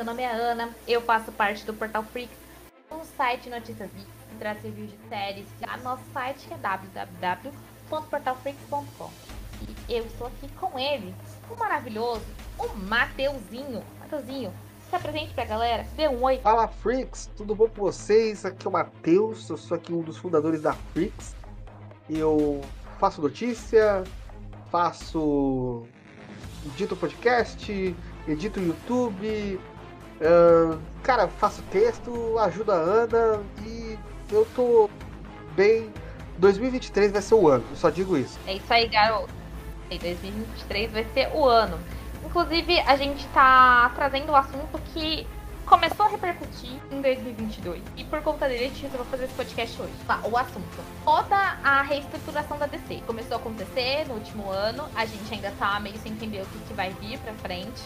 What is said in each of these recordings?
Meu nome é Ana, eu faço parte do Portal Freaks, um site de notícias geeks que traz reviews de séries. A nosso site é www.portalfreaks.com. E eu estou aqui com ele, o maravilhoso, o Mateuzinho. Mateuzinho, se apresente pra galera, dê um oi. Fala Freaks, tudo bom com vocês? Aqui é o Matheus, eu sou aqui um dos fundadores da Freaks. Eu faço notícia, faço edito podcast, edito YouTube, cara, faço texto, ajuda a Ana e eu tô bem. 2023 vai ser o ano, eu só digo isso. É isso aí, garoto. 2023 vai ser o ano. Inclusive, a gente tá trazendo o um assunto que começou a repercutir em 2022. E por conta dele, a gente resolveu fazer esse podcast hoje. Tá, o assunto. Toda a reestruturação da DC começou a acontecer no último ano. A gente ainda tá meio sem entender o que, que vai vir pra frente.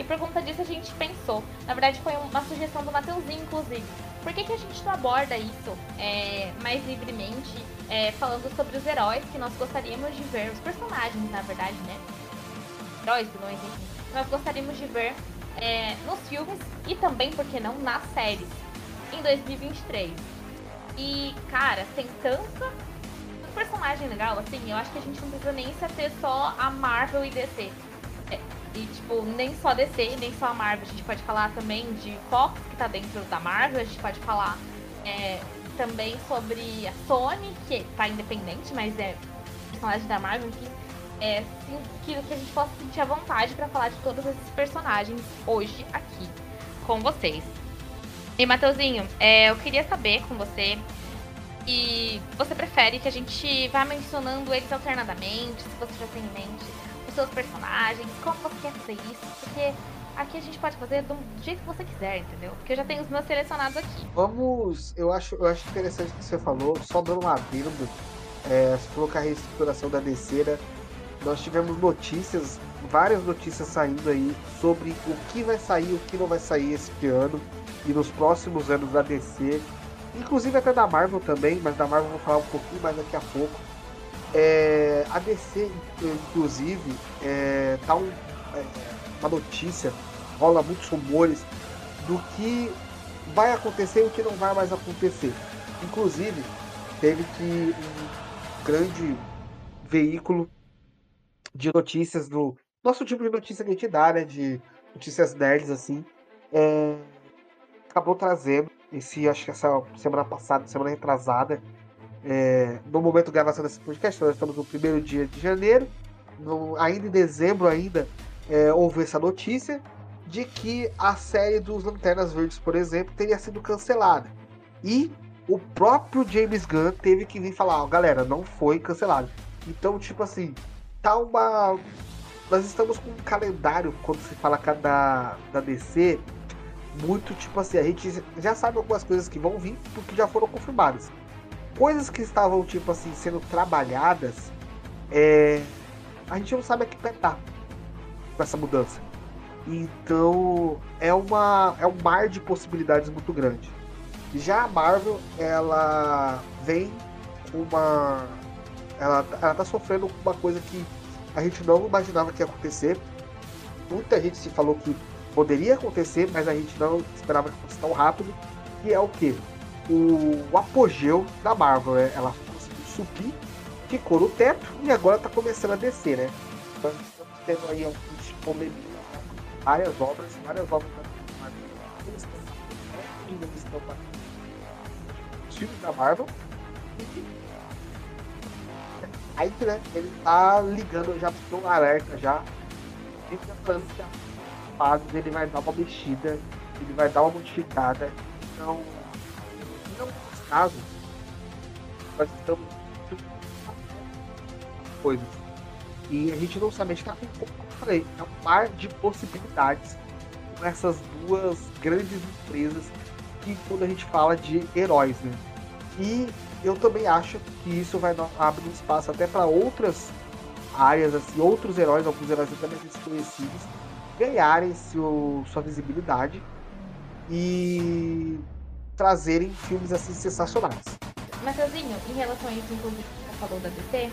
E por conta disso a gente pensou. Na verdade, foi uma sugestão do Mateuzinho, inclusive. Por que, que a gente não aborda isso é, mais livremente, é, falando sobre os heróis que nós gostaríamos de ver, os personagens, na verdade, né? Heróis, vilões, enfim. Nós gostaríamos de ver é, nos filmes e também, por que não, nas séries em 2023. E, cara, tem tanta personagem legal, assim, eu acho que a gente não precisa nem se ater só a Marvel e DC. É, e, tipo, nem só DC, nem só a Marvel. A gente pode falar também de Fox, que tá dentro da Marvel. A gente pode falar é, também sobre a Sony, que tá independente, mas é personagem da Marvel, enfim é, que, que a gente possa sentir a vontade para falar de todos esses personagens hoje aqui com vocês. E Mateuzinho, é, eu queria saber com você e você prefere que a gente vá mencionando eles alternadamente, se você já tem em mente seus personagens, como você quer fazer isso, porque aqui a gente pode fazer do jeito que você quiser, entendeu? Porque eu já tenho os meus selecionados aqui. Vamos, eu acho, eu acho interessante o que você falou, só dando uma vírgula, é, você falou que a reestruturação da DC nós tivemos notícias, várias notícias saindo aí sobre o que vai sair, o que não vai sair esse ano e nos próximos anos da DC, inclusive até da Marvel também, mas da Marvel eu vou falar um pouquinho mais daqui a pouco. É, a DC, inclusive, é, tá um, é, uma notícia, rola muitos rumores do que vai acontecer e o que não vai mais acontecer. Inclusive, teve que um grande veículo de notícias do nosso tipo de notícia que a gente dá, né? De notícias nerds, assim. É, acabou trazendo esse, acho que essa semana passada, semana retrasada, é, no momento de gravação desse podcast, nós estamos no primeiro dia de janeiro, no, ainda em dezembro ainda é, houve essa notícia de que a série dos Lanternas Verdes, por exemplo, teria sido cancelada. E o próprio James Gunn teve que vir falar, ó, galera, não foi cancelado. Então, tipo assim, tá uma. Nós estamos com um calendário, quando se fala da, da DC, muito tipo assim, a gente já sabe algumas coisas que vão vir porque já foram confirmadas. Coisas que estavam, tipo assim, sendo trabalhadas, é, a gente não sabe a que tá com essa mudança. Então é uma é um mar de possibilidades muito grande. Já a Marvel, ela vem uma ela, ela tá sofrendo uma coisa que a gente não imaginava que ia acontecer. Muita gente se falou que poderia acontecer, mas a gente não esperava que fosse tão rápido. Que é o que? O, o, apogeu da Marvel, né? Ela conseguiu subir, ficou no teto e agora tá começando a descer, né? Então estamos tendo aí alguns várias obras, várias obras da Marvel. Estão os filmes da Marvel. E Aí, né, ele tá ligando, já ficou um alerta já. Ele tá falando que a fase ele vai dar uma mexida, ele vai dar uma modificada. Então, casos, nós estamos coisas. E a gente não sabe, a gente tá com, como eu falei, é um par de possibilidades com essas duas grandes empresas que quando a gente fala de heróis, né? E eu também acho que isso vai abrir espaço até para outras áreas, assim, outros heróis, alguns heróis até mais desconhecidos, ganharem seu, sua visibilidade e trazerem filmes assim sensacionais. Matheusinho, em relação a isso, inclusive, que você falou da DC,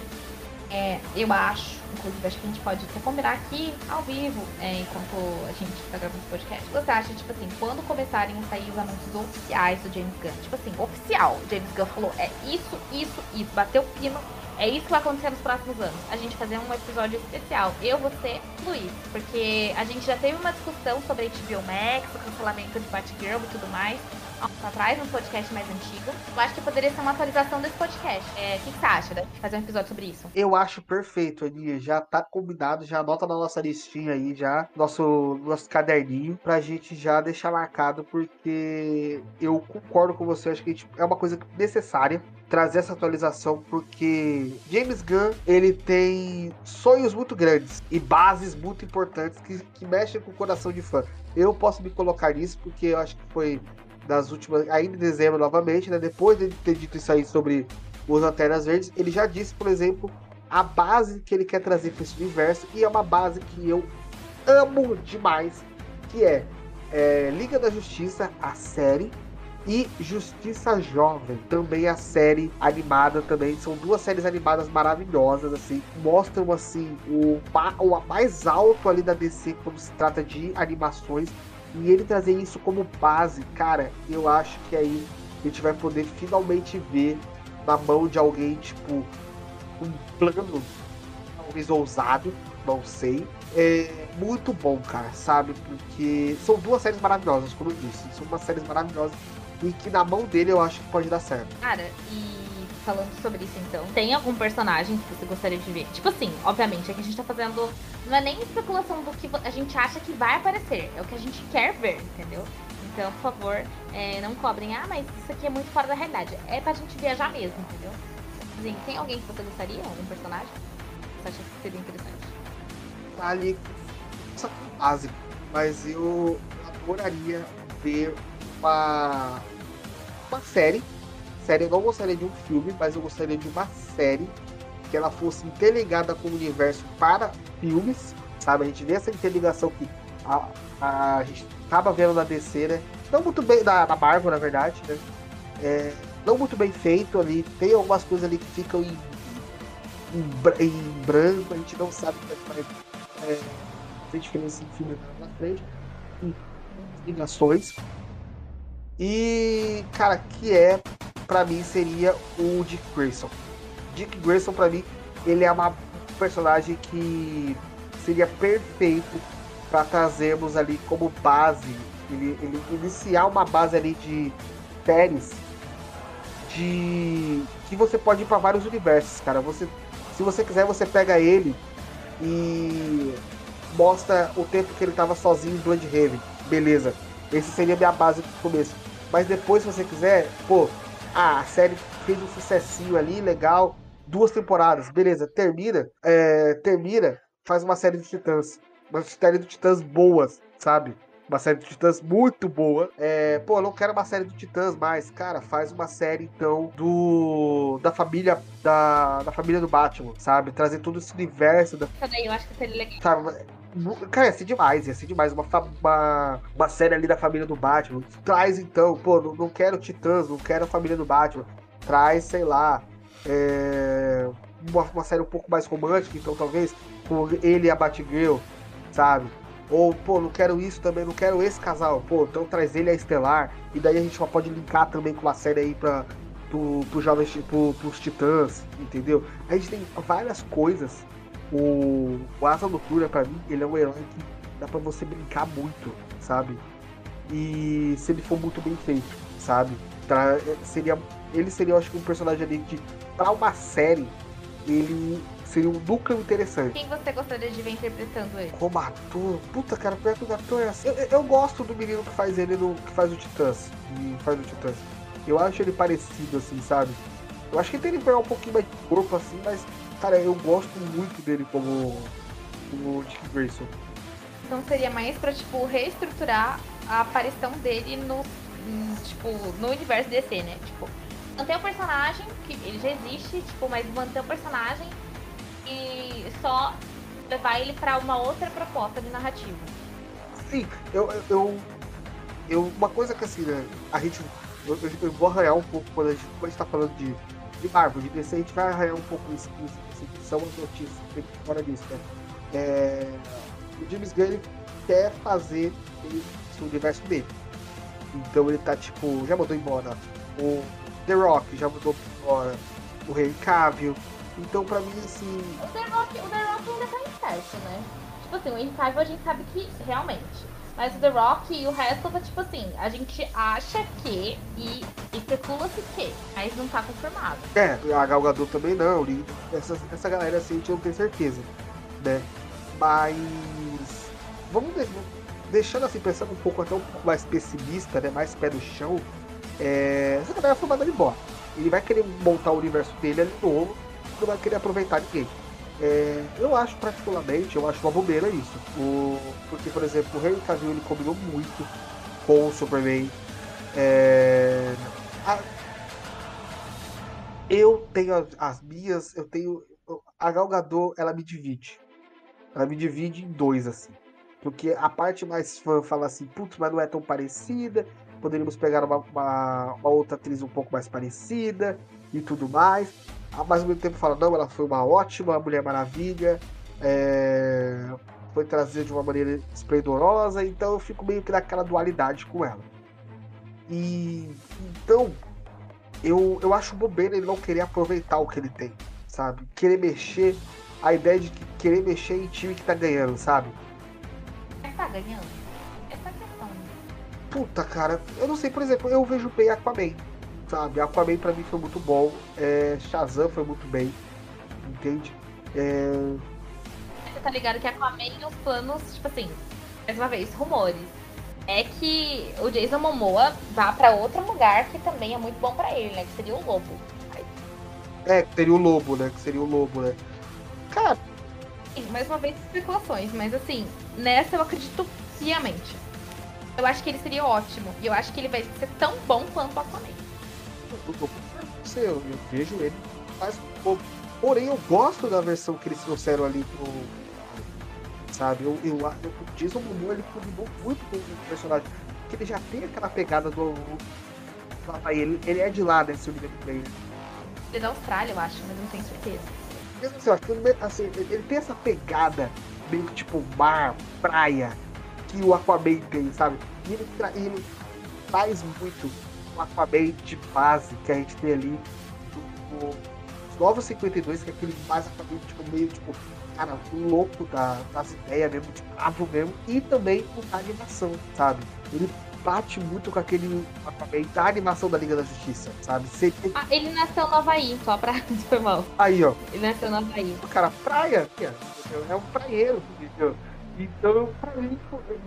É, eu acho, inclusive, acho que a gente pode até combinar aqui ao vivo, é, enquanto a gente tá gravando esse podcast. Você acha, tipo assim, quando começarem a sair os anúncios oficiais do James Gunn, tipo assim, oficial, James Gunn falou, é isso, isso, isso, bateu o pino, é isso que vai acontecer nos próximos anos. A gente fazer um episódio especial. Eu, você, Luiz. Porque a gente já teve uma discussão sobre HBO Max, o cancelamento de Batgirl e tudo mais atrás, no podcast mais antigo. Eu acho que poderia ser uma atualização desse podcast. É, o que, que você acha de fazer um episódio sobre isso? Eu acho perfeito, Aninha. Já tá combinado, já anota na nossa listinha aí, já, nosso, nosso caderninho, pra gente já deixar marcado, porque eu concordo com você, acho que gente, é uma coisa necessária trazer essa atualização porque James Gunn ele tem sonhos muito grandes e bases muito importantes que, que mexem com o coração de fã. Eu posso me colocar nisso porque eu acho que foi das últimas, ainda em dezembro novamente, né? Depois de ter dito isso aí sobre os Lanternas Verdes, ele já disse, por exemplo, a base que ele quer trazer para esse universo e é uma base que eu amo demais, que é, é Liga da Justiça, a série e Justiça Jovem, também a série animada também. São duas séries animadas maravilhosas, assim. Mostram, assim, o, o mais alto ali da DC quando se trata de animações. E ele trazer isso como base, cara, eu acho que aí a gente vai poder finalmente ver na mão de alguém, tipo, um plano, talvez ousado, não sei. É muito bom, cara, sabe? Porque são duas séries maravilhosas, como eu disse. São duas séries maravilhosas e que na mão dele eu acho que pode dar certo. Cara, e falando sobre isso então, tem algum personagem que você gostaria de ver? Tipo assim, obviamente, aqui a gente tá fazendo. Não é nem especulação do que a gente acha que vai aparecer, é o que a gente quer ver, entendeu? Então, por favor, é, não cobrem, ah, mas isso aqui é muito fora da realidade. É pra gente viajar mesmo, entendeu? Assim, tem alguém que você gostaria? Algum personagem? Você acha que seria interessante? Tá ali básico, mas eu adoraria ver uma, uma série série, eu não gostaria de um filme, mas eu gostaria de uma série que ela fosse interligada com o universo para filmes, sabe? A gente vê essa interligação que a, a, a gente acaba vendo na DC, né? Não muito bem, na, na Marvel, na verdade, né? É, não muito bem feito ali, tem algumas coisas ali que ficam em, em, em branco, a gente não sabe é que vai é, ter diferença em filme na frente, ligações. E, cara, que é para mim seria o Dick Grayson. Dick Grayson para mim ele é uma personagem que seria perfeito para trazermos ali como base, ele, ele iniciar uma base ali de séries de que você pode ir para vários universos, cara. Você, se você quiser, você pega ele e mostra o tempo que ele tava sozinho em Bloodhaven. Beleza. Esse seria a minha base no começo. Mas depois, se você quiser, pô, a série fez um sucessinho ali, legal. Duas temporadas, beleza, termina. É, termina, faz uma série de Titãs. Uma série de Titãs boas, sabe? Uma série de Titãs muito boa. É, pô, não quero uma série de Titãs mais. Cara, faz uma série então do. Da família. Da, da família do Batman, sabe? Trazer todo esse universo. Da... Eu acho que seria legal. Sabe? Cara, ia ser demais, ia ser demais. Uma, uma, uma série ali da família do Batman. Traz então, pô, não, não quero Titãs, não quero a família do Batman. Traz, sei lá, é, uma, uma série um pouco mais romântica, então talvez com ele e a Batgirl, sabe? Ou, pô, não quero isso também, não quero esse casal. Pô, então traz ele a Estelar. E daí a gente pode linkar também com uma série aí pra, pro, pro jovens, pro, pros titãs, entendeu? A gente tem várias coisas o, o Asa Noturna, pra mim, ele é um herói que dá pra você brincar muito, sabe? E se ele for muito bem feito, sabe? Pra, seria, ele seria, eu acho que, um personagem ali que, pra uma série, ele seria um núcleo interessante. Quem você gostaria de ver interpretando ele? Como ator? Puta, cara, pior que o ator é assim. Eu, eu, gosto do menino que faz ele no. que faz o Titãs. Que faz o Titãs. Eu acho ele parecido, assim, sabe? Eu acho que ele tem que pegar um pouquinho mais de corpo, assim, mas Cara, eu gosto muito dele como, como Dick Grayson. Então seria mais pra, tipo, reestruturar a aparição dele no, tipo, no universo DC, né? Tipo, manter o personagem, que ele já existe, tipo, mas manter o personagem e só levar ele pra uma outra proposta de narrativa. Sim, eu, eu, eu uma coisa que assim, né, a gente, eu, eu vou arranhar um pouco quando a gente, quando a gente tá falando de de Marvel, de DC, a gente vai arranhar um pouco isso, isso, isso são as notícias fora disso, né? É, o James Gunn quer fazer esse universo dele. Então ele tá tipo, já mandou embora o The Rock, já mandou embora o Henry Cavill. Então pra mim assim. O The Rock, o The Rock ainda tá incerto, né? Tipo assim, o Henry Cavill a gente sabe que realmente mas o The Rock e o resto tá tipo assim, a gente acha que e especula-se que, mas não tá confirmado. É, a Gal Gadot também não, essa, essa galera assim a gente não tem certeza, né? Mas vamos deixando assim, pensando um pouco até um pouco mais pessimista, né? Mais pé no chão, é, essa galera foi mandada embora. Ele vai querer montar o universo dele ali novo, não vai querer aproveitar ninguém. É, eu acho particularmente, eu acho uma bobeira isso. O, porque, por exemplo, o Henry Cavill ele combinou muito com o Superman. É, a, eu tenho as, as, minhas, eu tenho. A Gal Gadot, ela me divide. Ela me divide em dois, assim. Porque a parte mais fã fala assim, putz, mas não é tão parecida. Poderíamos pegar uma, uma, uma outra atriz um pouco mais parecida e tudo mais ao mesmo tempo fala, não, ela foi uma ótima Mulher Maravilha, é, foi trazida de uma maneira esplendorosa, então eu fico meio que naquela dualidade com ela. E então eu, eu acho bobeira ele não querer aproveitar o que ele tem, sabe? Querer mexer, a ideia de querer mexer em time que tá ganhando, sabe? Mas tá ganhando? Essa questão. Puta, cara, eu não sei, por exemplo, eu vejo bem Aquaman sabe? Aquaman pra mim foi muito bom, é, Shazam foi muito bem, entende? É... Você tá ligado que Aquaman, os planos, tipo assim, mais uma vez, rumores, é que o Jason Momoa vá pra outro lugar que também é muito bom pra ele, né? Que seria o Lobo. É, que seria o Lobo, né? Que seria o Lobo, né? Cara... Mais uma vez, especulações, mas assim, nessa eu acredito piamente. Eu acho que ele seria ótimo. E eu acho que ele vai ser tão bom quanto o Aquaman eu, eu, eu vejo ele faz um pouco. Porém, eu gosto da versão que eles trouxeram ali pro. Sabe? Eu, eu, eu, o Jason Momoa ele combinou muito com o personagem. Porque ele já tem aquela pegada do. do. Ele, ele é de lá, né? Se eu me. Ele é da Austrália, eu acho, mas não tenho certeza. Mesmo assim, eu acho que ele, assim, ele tem essa pegada meio tipo mar, praia, que o Aquaman tem, sabe? E ele, ele faz muito o Aquaman de base que a gente tem ali os Novos 52, que é aquele base Aquaman tipo, meio tipo, cara, louco da, das ideias mesmo, de bravo mesmo, e também a animação, sabe? Ele bate muito com aquele Aquaman da animação da Liga da Justiça, sabe? Sempre... Ah, ele nasceu no Havaí, só pra irmão. Aí, ó. Ele nasceu no Havaí. O cara, praia, é um praieiro, entendeu? Então, pra mim,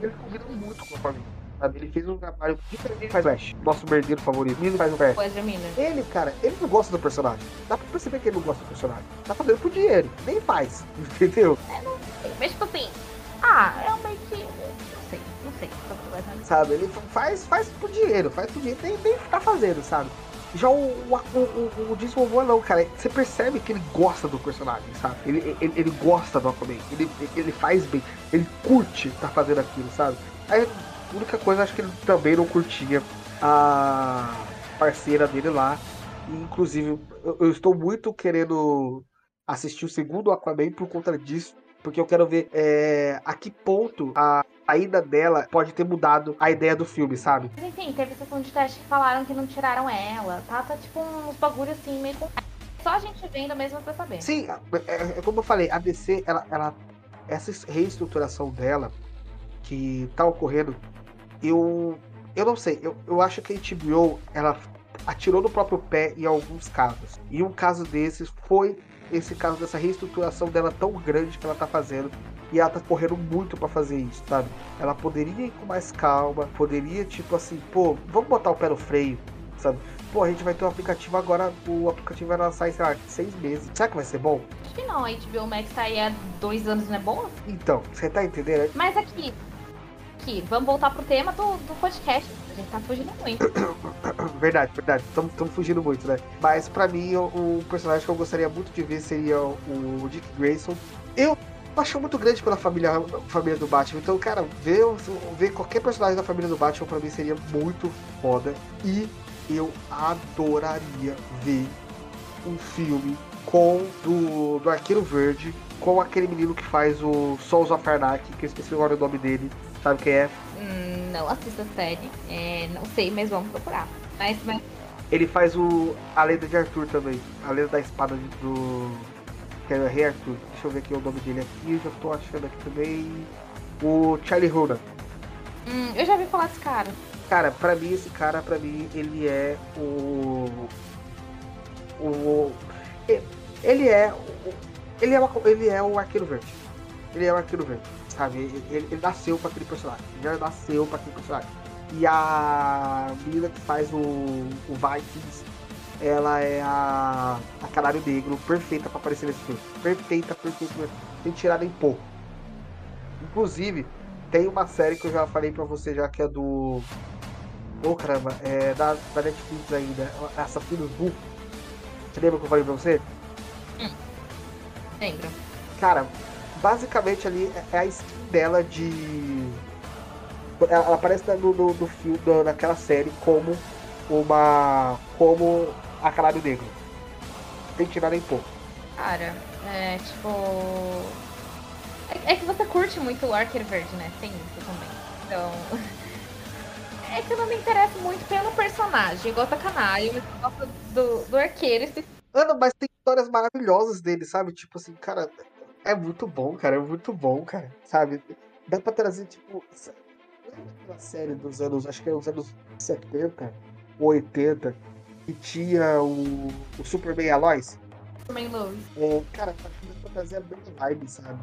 ele combina muito com o Aquaman sabe? Ele fez um trabalho diferente faz Flash. Nosso merdeiro favorito. Ele faz o Flash. Ele, cara, ele não gosta do personagem. Dá pra perceber que ele não gosta do personagem. Tá fazendo por dinheiro. Nem faz. Entendeu? É, não sei. Mas tipo assim. Ah, realmente. Não sei, não sei. Sabe, ele faz, faz por dinheiro, faz por dinheiro, nem, nem tá fazendo, sabe? Já o, o, o, o não, cara. Você percebe que ele gosta do personagem, sabe? Ele, ele, ele gosta do Aquaman. Ele, ele faz bem. Ele curte tá fazendo aquilo, sabe? Aí a única coisa, acho que ele também não curtia a parceira dele lá. Inclusive, eu, eu, estou muito querendo assistir o segundo Aquaman por conta disso. Porque eu quero ver é, a que ponto a saída dela pode ter mudado a ideia do filme, sabe? Mas enfim, teve sessão de teste que falaram que não tiraram ela. Tá, tá tipo uns bagulho assim, meio com. Só a gente vendo mesmo pra saber. Sim, é, é, é como eu falei, a DC, ela, ela, essa reestruturação dela que tá ocorrendo eu eu não sei, eu, eu acho que a HBO ela atirou no próprio pé em alguns casos. E um caso desses foi esse caso dessa reestruturação dela tão grande que ela tá fazendo. E ela tá correndo muito para fazer isso, sabe? Ela poderia ir com mais calma, poderia, tipo assim, pô, vamos botar o pé no freio, sabe? Pô, a gente vai ter um aplicativo agora, o aplicativo vai lançar, sei lá, seis meses. Será que vai ser bom? Acho que não, a HBO Max tá aí há dois anos, não é bom? Então, você tá entendendo? Mas aqui, aqui, vamos voltar pro tema do, do podcast. A gente tá fugindo muito. Verdade, verdade. Estamos fugindo muito, né? Mas pra mim, o, o, personagem que eu gostaria muito de ver seria o, o Dick Grayson. Eu acho muito grande pela família, família do Batman. Então, cara, ver, ver qualquer personagem da família do Batman pra mim seria muito foda. E eu adoraria ver um filme com do, do Arqueiro Verde, com aquele menino que faz o Sons of Arnak, que eu esqueci agora o nome dele. Sabe quem é? Hum, não assisto a série. É, não sei, mas vamos procurar. Mas, mas... Ele faz o a lenda de Arthur também. A lenda da espada do. Que é o Rei Arthur. Deixa eu ver aqui o nome dele aqui. Já tô achando aqui também. O Charlie Hunnam. Hum, eu já ouvi falar desse cara. Cara, pra mim, esse cara, pra mim, ele é o. O. Ele é. Ele é, uma, ele é o Arqueiro Verde. Ele é o Arqueiro Verde, sabe? Ele, ele nasceu pra aquele personagem. Ele já nasceu pra aquele personagem. E a menina que faz o, o Vikings, ela é a, a Canário Negro, perfeita pra aparecer nesse filme. Perfeita, perfeita, sem tirar nem pouco. Inclusive, tem uma série que eu já falei pra você já que é do. Ô oh, caramba, é da, da Netflix ainda. Assassinos Bull. Você lembra que eu falei pra você? Hum. Lembro. Cara, basicamente ali é a skin dela de. Ela aparece no, no, no filme, naquela série como uma. como a Canário Negro. Tem que tirar nem pouco. Cara, é tipo. É, é, que você curte muito o Arqueiro Verde, né? Tem isso também. Então. É que eu não me interesso muito pelo personagem. Eu gosto da Canário, mas eu gosto do, do arqueiro. Mano, mas tem histórias maravilhosas dele, sabe? Tipo assim, cara, é muito bom, cara. É muito bom, cara. Sabe? Dá pra trazer, tipo. Uma série dos anos, acho que é os anos 70 ou 80, que tinha o, o Superman Aloys. Superman Lois. É, cara, dá pra trazer a mesma vibe, sabe?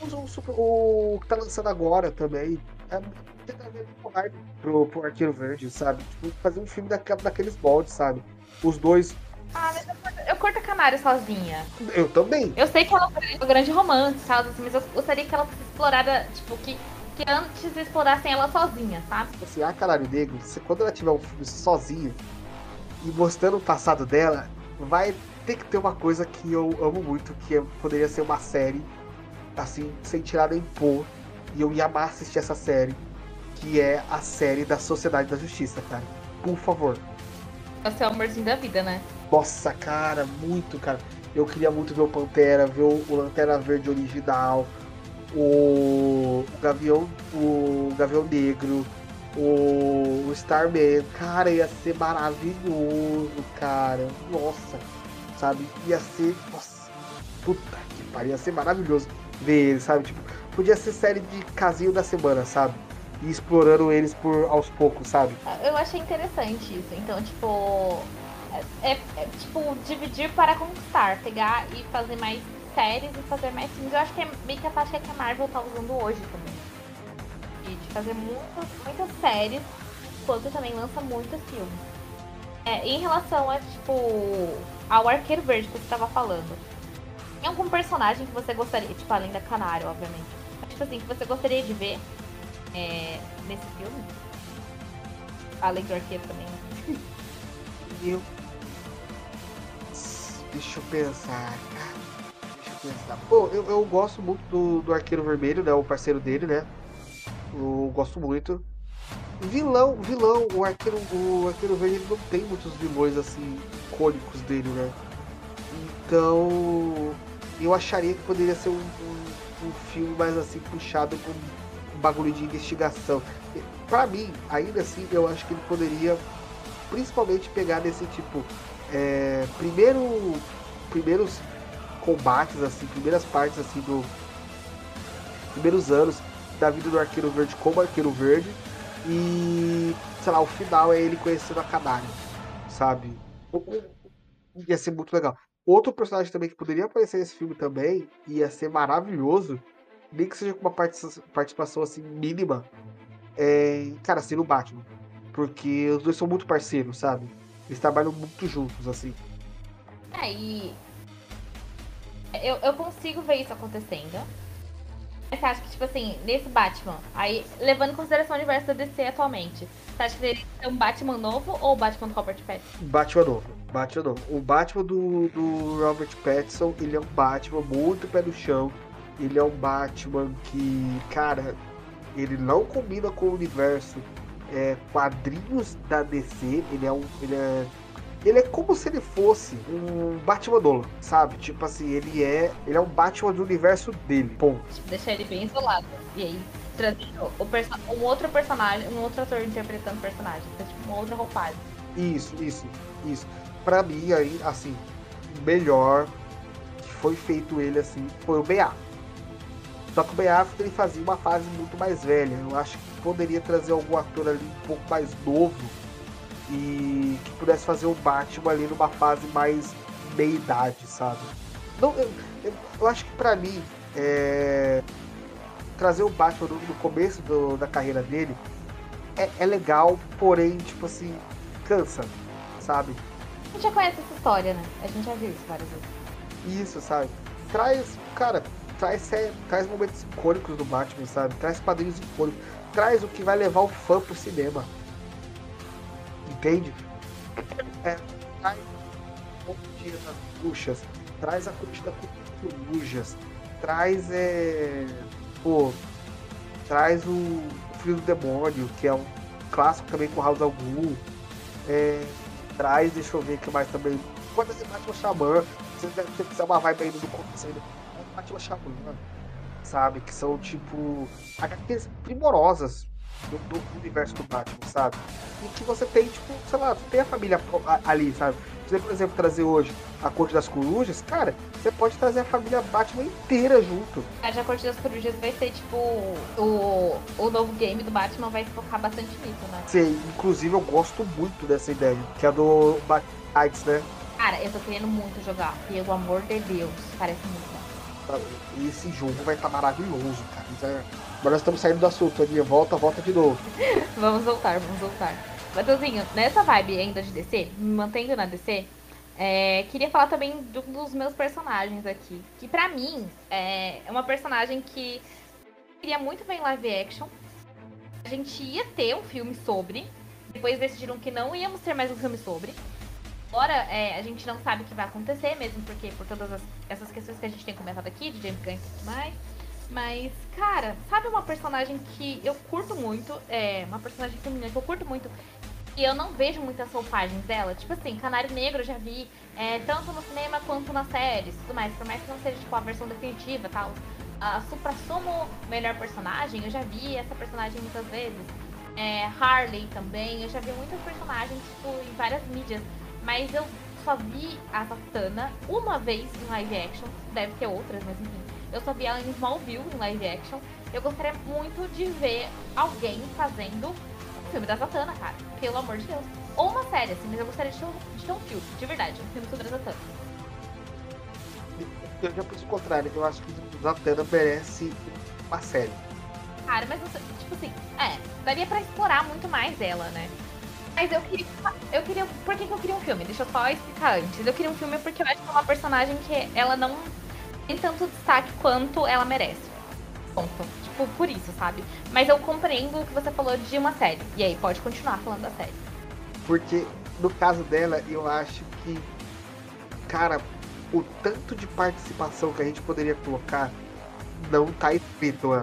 O, super, o que tá lançando agora também. É, pro, pro Arqueiro Verde, sabe? Tipo, fazer um filme daquela, daqueles moldes, sabe? Os dois ah, mas eu curto, eu curto a Canário sozinha. Eu também. Eu sei que ela é um grande romance, sabe? Assim, mas eu gostaria que ela fosse explorada, tipo, que, que antes explorassem ela sozinha, sabe? Assim, a Canário Negro, quando ela tiver um filme sozinha e mostrando o passado dela, vai ter que ter uma coisa que eu amo muito, que é, poderia ser uma série, assim, sem tirar nem pôr. E eu ia amar assistir essa série, que é a série da Sociedade da Justiça, cara. Por favor. Esse é o amorzinho da vida, né? Nossa, cara, muito, cara. Eu queria muito ver o Pantera, ver o, o Lanterna Verde original, o, Gavião, o Gavião Negro, o, o Starman. Cara, ia ser maravilhoso, cara. Nossa, sabe? Ia ser. Nossa, puta que pariu, ia ser maravilhoso ver ele, sabe? Tipo, podia ser série de casinho da semana, sabe? E explorando eles por aos poucos, sabe? Eu achei interessante isso. Então, tipo, é, é, tipo, dividir para conquistar. Pegar e fazer mais séries e fazer mais filmes. Eu acho que é meio que a tática que a Marvel tá usando hoje também. E de fazer muitas, muitas séries, enquanto também lança muitos filmes. É, em relação a, tipo, ao Arqueiro Verde que você tava falando. Tem algum personagem que você gostaria, tipo, além da Canário, obviamente. Tipo assim, que você gostaria de ver é, nesse filme? Além do Arqueiro também, né? Eu Deixa eu pensar, cara. Deixa eu pensar. Pô, eu, eu gosto muito do, do Arqueiro Vermelho, né? O parceiro dele, né? Eu gosto muito. Vilão, vilão, o Arqueiro, o Arqueiro Verde não tem muitos vilões assim, icônicos dele, né? Então, eu acharia que poderia ser um, um, um filme mais assim, puxado com um bagulho de investigação. Para mim, ainda assim, eu acho que ele poderia principalmente pegar nesse tipo é, primeiro, primeiros combates, assim, primeiras partes assim do. Primeiros anos da vida do Arqueiro Verde como Arqueiro Verde. E, sei lá, o final é ele conhecendo a Canário, sabe? Ia ser muito legal. Outro personagem também que poderia aparecer nesse filme também, ia ser maravilhoso, nem que seja com uma participação assim mínima, é, cara, ser o Batman. Porque os dois são muito parceiros, sabe? Eles trabalham muito juntos, assim. É, e. Eu, eu consigo ver isso acontecendo. Mas você acha que, tipo assim, nesse Batman, aí, levando em consideração o universo da DC atualmente, você acha que ele é um Batman novo ou o Batman do Robert Pattinson? Batman novo. Batman novo. O Batman do, do Robert Pattinson, ele é um Batman muito pé no chão. Ele é um Batman que, cara, ele não combina com o universo é, quadrinhos da DC, ele é um. Ele é, Ele é como se ele fosse um Batman Nolan, sabe? Tipo assim, ele é. Ele é um Batman do universo dele. Ponto. Deixar ele bem isolado. E aí, trazendo um outro personagem, um outro ator interpretando o personagem. Então, tipo, uma outra roupagem. Isso, isso, isso. Pra mim, aí, assim, melhor que foi feito ele assim foi o BA. Só que o Affleck ele fazia uma fase muito mais velha. Eu acho que poderia trazer algum ator ali um pouco mais novo e que pudesse fazer o Batman ali numa fase mais meia idade, sabe? Não, eu, eu, eu acho que para mim é, trazer o Batman no, no começo do, da carreira dele é, é, legal, porém, tipo assim, cansa, sabe? A gente já conhece essa história, né? A gente já viu isso várias vezes. Isso, sabe? Traz, cara, traz, traz momentos icônicos do Batman, sabe? Traz quadrinhos icônicos. Traz o que vai levar o fã pro cinema. Entende? É, traz o Dia das Bruxas, traz a Corrida das Corujas, traz é. Pô, traz o, Filho do Demônio, que é um clássico também com House of Ghul. É, traz, deixa eu ver que mais também. Você bate o Xamã, você deve ter uma vibe ainda do começo ainda. Batman Shaman, sabe? Que são, tipo, HQs primorosas do, do, universo do Batman, sabe? E que você tem, tipo, sei lá, tem a família ali, sabe? Se você, por exemplo, trazer hoje a Corte das Corujas, cara, você pode trazer a família Batman inteira junto. A Corte das Corujas vai ser, tipo, o, o novo game do Batman vai focar bastante nisso, né? Sim, inclusive eu gosto muito dessa ideia, que é a do Batman né? Cara, eu tô querendo muito jogar, pelo amor de Deus, parece muito bom. E esse jogo vai estar tá maravilhoso, cara. É... Agora estamos saindo do assunto, Aninha. Volta, volta de novo. vamos voltar, vamos voltar. Matheusinho, nessa vibe ainda de DC, me mantendo na DC, é, queria falar também do, dos meus personagens aqui. Que pra mim é, é uma personagem que queria muito ver em live action. A gente ia ter um filme sobre. Depois decidiram que não íamos ter mais um filme sobre. Agora, é, a gente não sabe o que vai acontecer, mesmo porque por todas as, essas questões que a gente tem comentado aqui, de James Gunn e tudo mais. Mas, cara, sabe uma personagem que eu curto muito? É, uma personagem feminina que eu curto muito. E eu não vejo muitas roupagens dela. Tipo assim, Canário Negro eu já vi, é, tanto no cinema quanto nas séries tudo mais. Por mais que não seja tipo a versão definitiva e tal. A Supra Sumo, melhor personagem, eu já vi essa personagem muitas vezes. É, Harley também, eu já vi muitas personagens tipo, em várias mídias. Mas eu só vi a Zatanna uma vez em live action. Deve ter outras, mas enfim. Eu só vi ela em Smallville em live action. Eu gostaria muito de ver alguém fazendo um filme da Zatanna, cara. Pelo amor de Deus. Ou uma série, assim, mas eu gostaria de ter, um, de ter um filme, de verdade, um filme sobre a Zatanna. Eu já penso o contrário, eu acho que Zatanna merece uma série. Cara, mas tipo assim, é, daria pra explorar muito mais ela, né? Mas eu queria. Eu queria. Por que, que eu queria um filme? Deixa eu só explicar antes. Eu queria um filme porque eu acho que é uma personagem que ela não tem tanto destaque quanto ela merece. Ponto. Tipo, por isso, sabe? Mas eu compreendo o que você falou de uma série. E aí, pode continuar falando da série. Porque, no caso dela, eu acho que. Cara, o tanto de participação que a gente poderia colocar não tá escrito.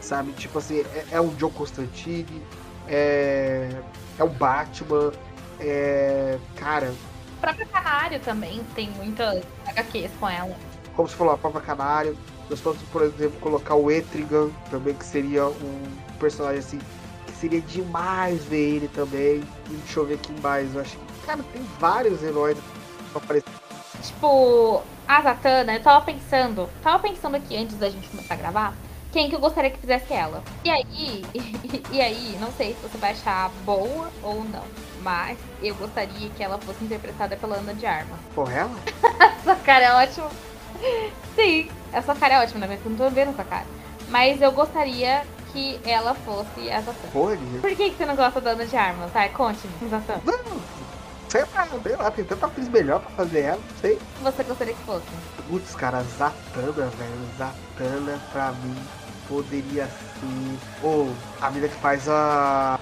Sabe? Tipo assim, é, é um Joe Constantine, é, é o Batman, é, cara. O próprio Canário também tem muitas HQs com ela. Como você falou, a própria Canário. Nós podemos, por exemplo, colocar o Etrigan também, que seria um personagem assim. Que seria demais ver ele também. E deixa eu ver aqui mais. Eu acho que, cara, tem vários heróis pra aparecer. Tipo, a Zatanna, eu tava pensando. Tava pensando aqui antes da gente começar a gravar quem que eu gostaria que fizesse ela. E aí, e, aí, não sei se você vai achar boa ou não. Mas eu gostaria que ela fosse interpretada pela Ana de Armas. Por ela? essa cara é ótima. Sim, essa cara é ótima, né? Eu não tô vendo essa cara. Mas eu gostaria que ela fosse essa Por que, que você não gosta da Ana de Armas? Vai, conte-me, sei lá, sei lá, tem tanta atriz melhor pra fazer ela, não sei. Você gostaria que fosse? Putz, cara, Zatanna, velho. Zatanna, pra mim, poderia ser. Ou a menina que faz a.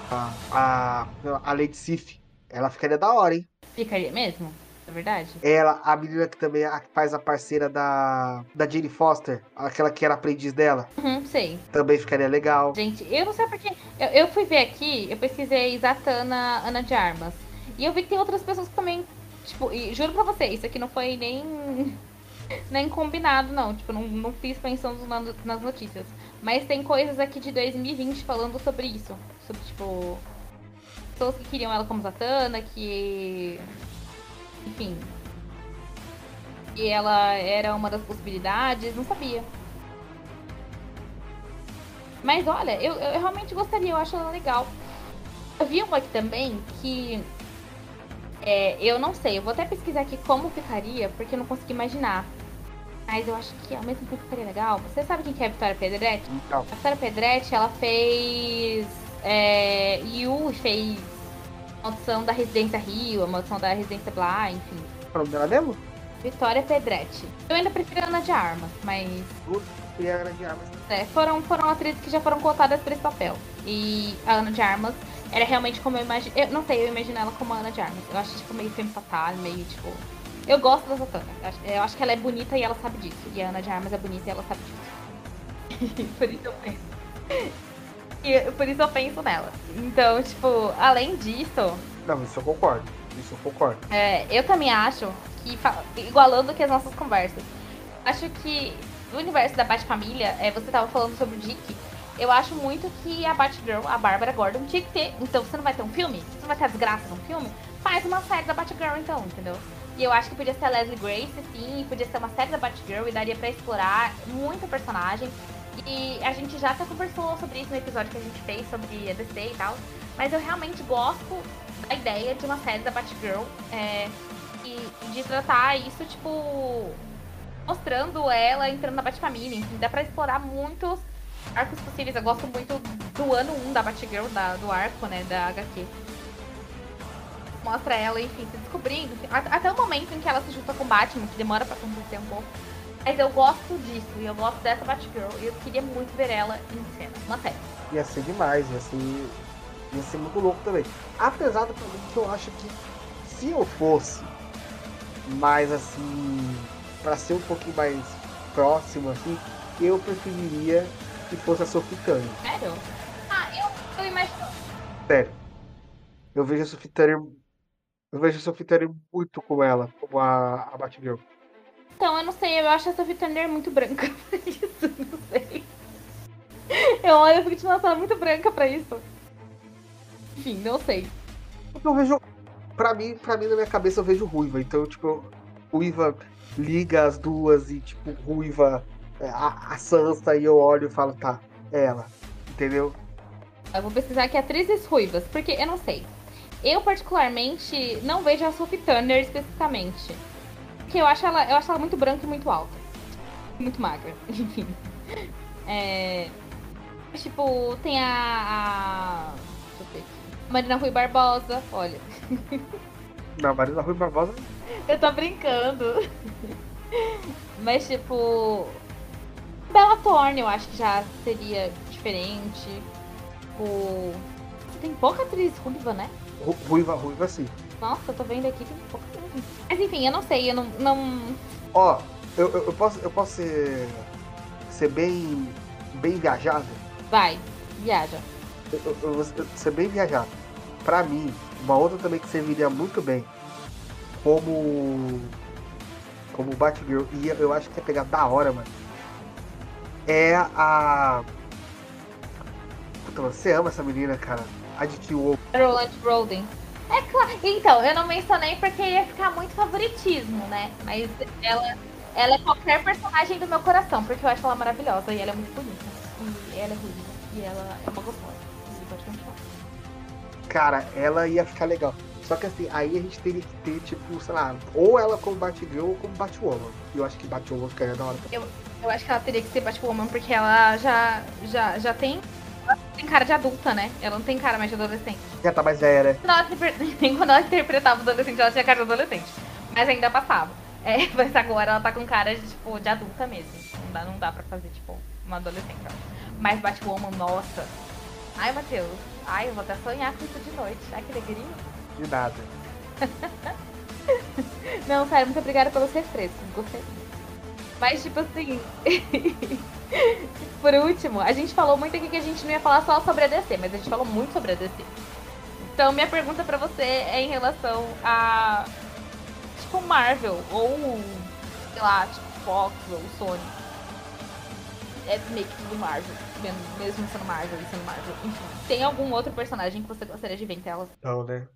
A. A Lady Sif. Ela ficaria da hora, hein? Ficaria mesmo? É verdade? Ela, a menina que também faz a parceira da. Da Jane Foster, aquela que era aprendiz dela. Uhum, sei. Também ficaria legal. Gente, eu não sei porque. Eu, eu fui ver aqui, eu pesquisei Zatanna Ana de Armas. E eu vi que tem outras pessoas que também, tipo, e juro pra você, isso aqui não foi nem nem combinado, não. Tipo, não, não fiz pensando na, nas notícias. Mas tem coisas aqui de 2020 falando sobre isso. Sobre, tipo, pessoas que queriam ela como Zatanna, que. Enfim. Que ela era uma das possibilidades, não sabia. Mas olha, eu, eu realmente gostaria, eu acho ela legal. Eu vi uma aqui também que. É, eu não sei, eu vou até pesquisar aqui como ficaria, porque eu não consegui imaginar. Mas eu acho que ao mesmo tempo ficaria legal. Você sabe quem que é a Vitória Pedretti? Não. A Vitória Pedretti, ela fez. É, Yu fez Maldição da Residência Rio, a Maldição da Residência Blá, enfim. O nome dela mesmo? Vitória Pedretti. Eu ainda prefiro Ana de Armas, mas E a Ana de Armas. é, foram, foram atrizes que já foram cotadas para esse papel. E a Ana de Armas era realmente como eu imagino. Eu não sei, eu imagino ela como a Ana de Armas. Eu acho tipo meio femme fatale, meio tipo. Eu gosto da Zatanna. Eu acho- que ela é bonita e ela sabe disso. E a Ana de Armas é bonita e ela sabe disso. por isso eu penso. E por isso eu penso nela. Então, tipo, além disso, Não, isso eu concordo. Isso eu concordo. é, eu também acho que, igualando que as nossas conversas, acho que no universo da Bat-Família, é, você tava falando sobre o Dick, eu acho muito que a Batgirl, a Bárbara Gordon, tinha que ter. Então, você não vai ter um filme? Você não vai ter a desgraça num filme? Faz uma série da Batgirl, então, entendeu? E eu acho que podia ser a Leslie Grace, sim, podia ser uma série da Batgirl e daria pra explorar muito personagem. E a gente já até conversou sobre isso no episódio que a gente fez sobre a DC e tal. Mas eu realmente gosto da ideia de uma série da Batgirl é, e de tratar isso, tipo, mostrando ela entrando na Batfamília. Enfim, dá pra explorar muitos arcos possíveis. Eu gosto muito do ano 1 da Batgirl, da, do arco, né, da HQ. Mostra ela, enfim, se descobrindo. enfim, a- Até o momento em que ela se junta com Batman, que demora pra acontecer um pouco. Mas eu gosto disso, e eu gosto dessa Batgirl. E eu queria muito ver ela em cena, uma série. Ia ser demais, ia ser. Ia ser muito louco também. Apesar do também que eu acho que se eu fosse mais assim. pra ser um pouquinho mais próximo, assim, eu preferiria que fosse a Sophie Turner. Sério? Ah, eu, eu imagino. Sério. Eu vejo a Sophie Turner. Eu vejo a Sophie Turner muito como ela, como a, a Batgirl. Então, eu não sei, eu acho a Sophie Turner muito branca pra isso, não sei. Eu olho e fico, tipo, nossa, ela é muito branca pra isso. Enfim, não sei. Eu vejo. Pra mim, pra mim, na minha cabeça, eu vejo ruiva. Então, tipo, ruiva liga as duas e, tipo, ruiva a, a Sansa e eu olho e falo, tá, é ela. Entendeu? Eu vou pesquisar aqui atrizes ruivas, porque eu não sei. Eu, particularmente, não vejo a Sophie Turner especificamente. Porque eu acho ela, eu acho ela muito branca e muito alta. Muito magra, enfim. É... Tipo, tem a. a... Deixa eu ver aqui. Marina Rui Barbosa, olha. Não, Marina Rui Barbosa. Eu tô brincando. Mas, tipo. Bela Thorne, eu acho que já seria diferente. O. Tem pouca atriz ruiva, né? ru- Ruiva, ruiva, sim. Nossa, eu tô vendo aqui, tem pouca atriz. Mas enfim, eu não sei, eu não. não... Ó, eu, eu, eu posso, eu posso ser, ser bem, bem viajado? Vai, viaja. Eu, eu- eu ser bem viajado. Pra mim, uma outra também que serviria muito bem como como Batgirl e eu acho que ia pegar da hora, mano. É a Puta, você ama essa menina, cara. A de Wolf. Roland Brolin. É claro. Então, eu não mencionei porque ia ficar muito favoritismo, né? Mas ela, ela é qualquer personagem do meu coração, porque eu acho ela maravilhosa e ela é muito bonita. E ela é ruiva. E ela é uma gostosa. Cara, ela ia ficar legal. Só que assim, aí a gente teria que ter, tipo, sei lá, ou ela como Batgirl ou como Batwoman. E eu acho que Batwoman ficaria da hora. Eu acho que ela teria que ser Batwoman porque ela já, já, já tem. tem cara de adulta, né? Ela não tem cara mais de adolescente. Já tá mais velha, né? Quando ela, nem quando ela interpretava adolescente, ela tinha cara de adolescente. Mas ainda passava. É, mas agora ela tá com cara de, tipo, de adulta mesmo. Não dá, não dá pra fazer, tipo, uma adolescente. eu. Mas Batwoman, nossa. Ai, Matheus. Ai, eu vou até sonhar com isso de noite. Ai, que alegria. De nada. Não, sério, muito obrigada pelos refrescos. Gostei muito. Mas, tipo assim. Por último, a gente falou muito aqui que a gente não ia falar só sobre a DC, mas a gente falou muito sobre a DC. Então, minha pergunta pra você é em relação a. Tipo, Marvel, ou. Sei lá, tipo, Fox, ou Sony. É meio que tudo Marvel, mesmo sendo Marvel e sendo Marvel. Enfim, tem algum outro personagem que você gostaria de ver em tela? Não, né?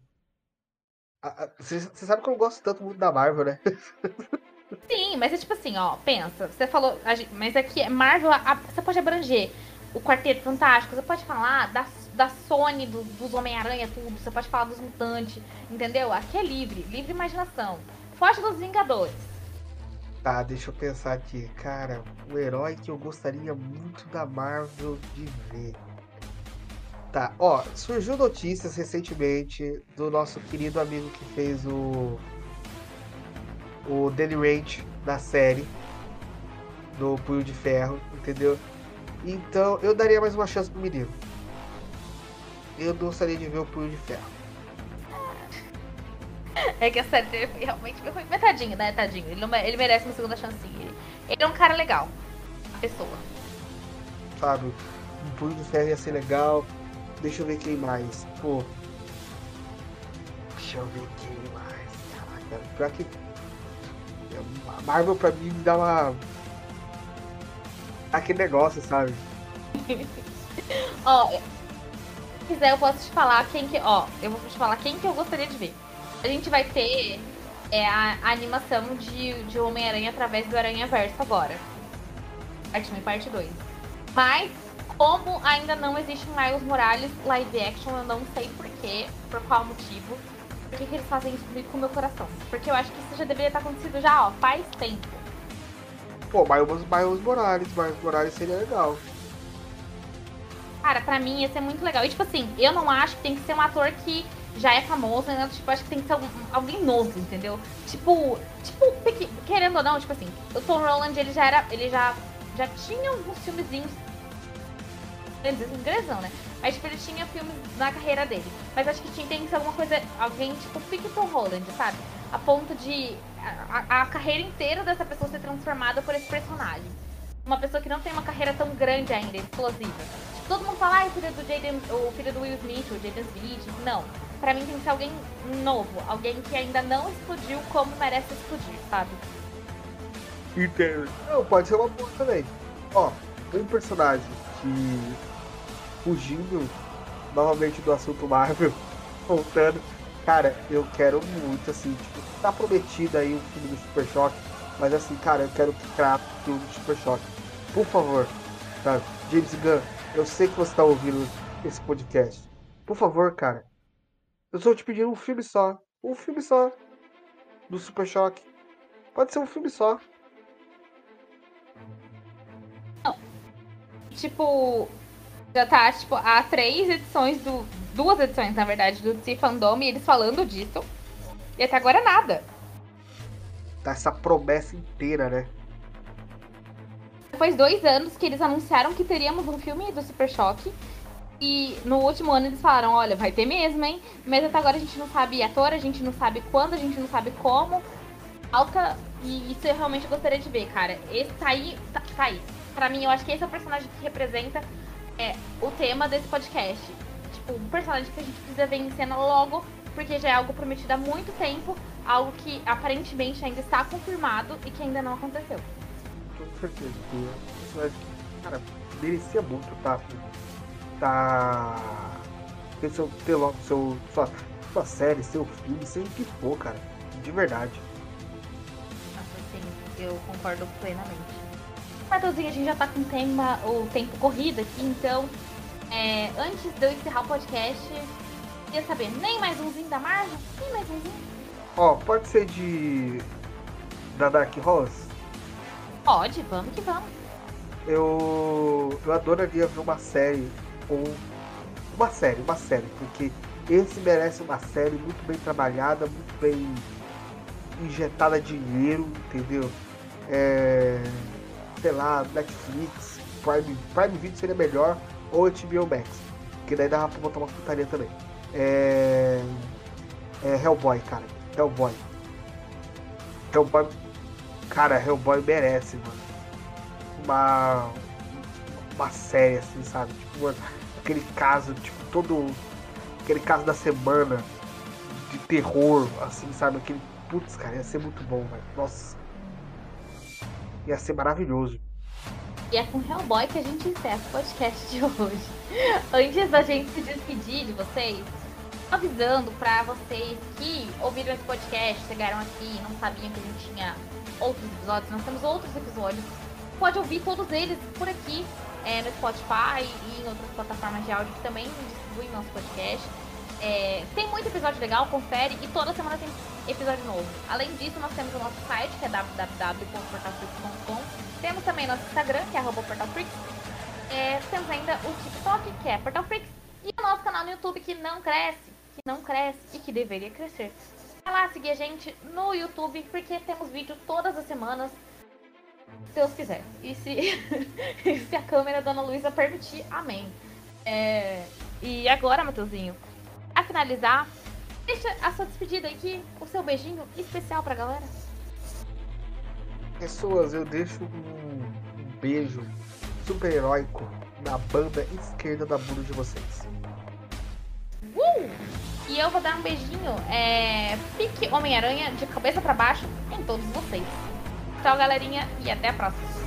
Você sabe que eu gosto tanto muito da Marvel, né? Sim, mas é tipo assim, ó, pensa, você falou, mas aqui é Marvel, você pode abranger o Quarteto Fantástico, você pode falar da, da Sony, do, dos Homem-Aranha, tudo, você pode falar dos Mutantes, entendeu? Aqui é livre, livre imaginação. Foge dos Vingadores. Tá, deixa eu pensar aqui. Cara, o herói que eu gostaria muito da Marvel de ver. Tá, ó, surgiu notícias recentemente do nosso querido amigo que fez o. O Danny Rage da série do Punho de Ferro, entendeu? Então eu daria mais uma chance pro menino. Eu gostaria de ver o Punho de Ferro. É que a série dele realmente foi Mas tadinho, né? Tadinho. Ele, não, ele merece uma segunda chance. Ele, ele é um cara legal. A pessoa. Sabe? Um Punho de Ferro ia ser legal Deixa eu ver quem mais. Pô. Deixa eu ver quem mais. Caraca, pior que. A Marvel pra mim me dá uma. Aquele negócio, sabe? ó, se quiser eu posso te falar quem que. Ó, eu vou te falar quem que eu gostaria de ver. A gente vai ter é, a, a animação de, de Homem-Aranha através do Aranha Verso agora. Parte 1 e parte 2. Mas como ainda não existe Miles Morales live action, eu não sei porquê, por qual motivo. Por que, que eles fazem isso comigo com o meu coração? Porque eu acho que isso já deveria estar acontecido já, ó, faz tempo. Pô, Miles, Miles Morales, Miles Morales seria legal. Cara, pra mim ia ser muito legal. E tipo assim, eu não acho que tem que ser um ator que já é famoso, né? Tipo, acho que tem que ser um, alguém novo, entendeu? Tipo, tipo, querendo ou não, tipo assim, o Tom Holland, ele já era, ele já, já tinha alguns filmezinhos inglesão, né? Mas, tipo, ele tinha filmes na carreira dele. Mas acho que tinha, tem que ser alguma coisa, alguém tipo Picton Holland, sabe? A ponto de a, a, carreira inteira dessa pessoa ser transformada por esse personagem. Uma pessoa que não tem uma carreira tão grande ainda, explosiva. Tipo, todo mundo fala, ah, o filho do Jaden, o filho do Will Smith, o Jaden Smith. Não. Pra mim tem que ser alguém novo, alguém que ainda não explodiu como merece explodir, sabe? Entendo. Não, pode ser uma boa também. Ó, um personagem que fugindo novamente do assunto Marvel, voltando. Cara, eu quero muito, assim, tipo, tá prometido aí um filme do Super Choque, mas assim, cara, eu quero que craque o filme do Super Choque. Por favor, sabe? James Gunn, eu sei que você tá ouvindo esse podcast. Por favor, cara. Eu estou te pedindo um filme só. Um filme só. Do Super Choque. Pode ser um filme só. Tipo, já tá, tipo, há três edições do. Duas edições, na verdade, do DC Fandom e eles falando disso. E até agora nada. Tá essa promessa inteira, né? Depois dois anos que eles anunciaram que teríamos um filme do Super Choque. E no último ano eles falaram, olha, vai ter mesmo, hein? Mas até agora a gente não sabe ator, a gente não sabe quando, a gente não sabe como. Alta. E isso eu realmente gostaria de ver, cara. Esse tá aí. Tá, tá aí. Pra mim, eu acho que esse é o personagem que representa é o tema desse podcast. Tipo, um personagem que a gente precisa ver em cena logo, porque já é algo prometido há muito tempo, algo que aparentemente ainda está confirmado e que ainda não aconteceu. Com certeza, personagem, cara, merecia muito, tá? Tá. Ter, seu, ter logo seu, sua, sua série, seu filme, seja o que for, cara. De verdade. Nossa, sim, eu concordo plenamente. Matheusinho, a gente já tá com o, tema, o tempo corrido aqui, então é, antes de eu encerrar o podcast, queria saber, nem mais umzinho da Marvel? Nem mais umzinho? Ó, pode ser de. da Dark Horse? Pode, vamos que vamos. Eu. Eu adoraria ver uma série ou. Uma série, uma série, porque esse merece uma série muito bem trabalhada, muito bem injetada dinheiro, entendeu? É sei lá, Netflix, Prime, Prime Video seria melhor, ou HBO Max, que daí dava pra botar uma putaria também. É, é Hellboy, cara, Hellboy. Hellboy, cara, Hellboy merece, mano. Uma, uma série assim, sabe? Tipo, aquele caso, tipo, todo aquele caso da semana de terror, assim, sabe? Aquele. Putz, cara, ia ser muito bom, velho. Nossa. Ia ser maravilhoso. E é com Hellboy que a gente encerra o podcast de hoje. Antes da gente se despedir de vocês, avisando para vocês que ouviram esse podcast, chegaram aqui não sabiam que a gente tinha outros episódios, nós temos outros episódios. Pode ouvir todos eles por aqui, é, no Spotify e em outras plataformas de áudio que também distribuem nosso podcast. É, tem muito episódio legal, confere e toda semana tem episódio novo. Além disso, nós temos o nosso site, que é www.portalfreaks.com. Temos também nosso Instagram, que é portalfreaks. É, temos ainda o TikTok, que é portalfreaks. E o nosso canal no YouTube, que não cresce, que não cresce e que deveria crescer. Vai lá seguir a gente no YouTube, porque temos vídeo todas as semanas. Se Deus quiser. E se, se a câmera da Ana Luísa permitir, amém. É, e agora, Matheusinho, a finalizar, deixa a sua despedida aqui, o seu beijinho especial pra galera. Pessoas, eu deixo um, beijo super heróico na banda esquerda da bunda de vocês. Uh! E eu vou dar um beijinho, é, pique Homem-Aranha de cabeça para baixo em todos vocês. Tchau, galerinha, e até a próxima.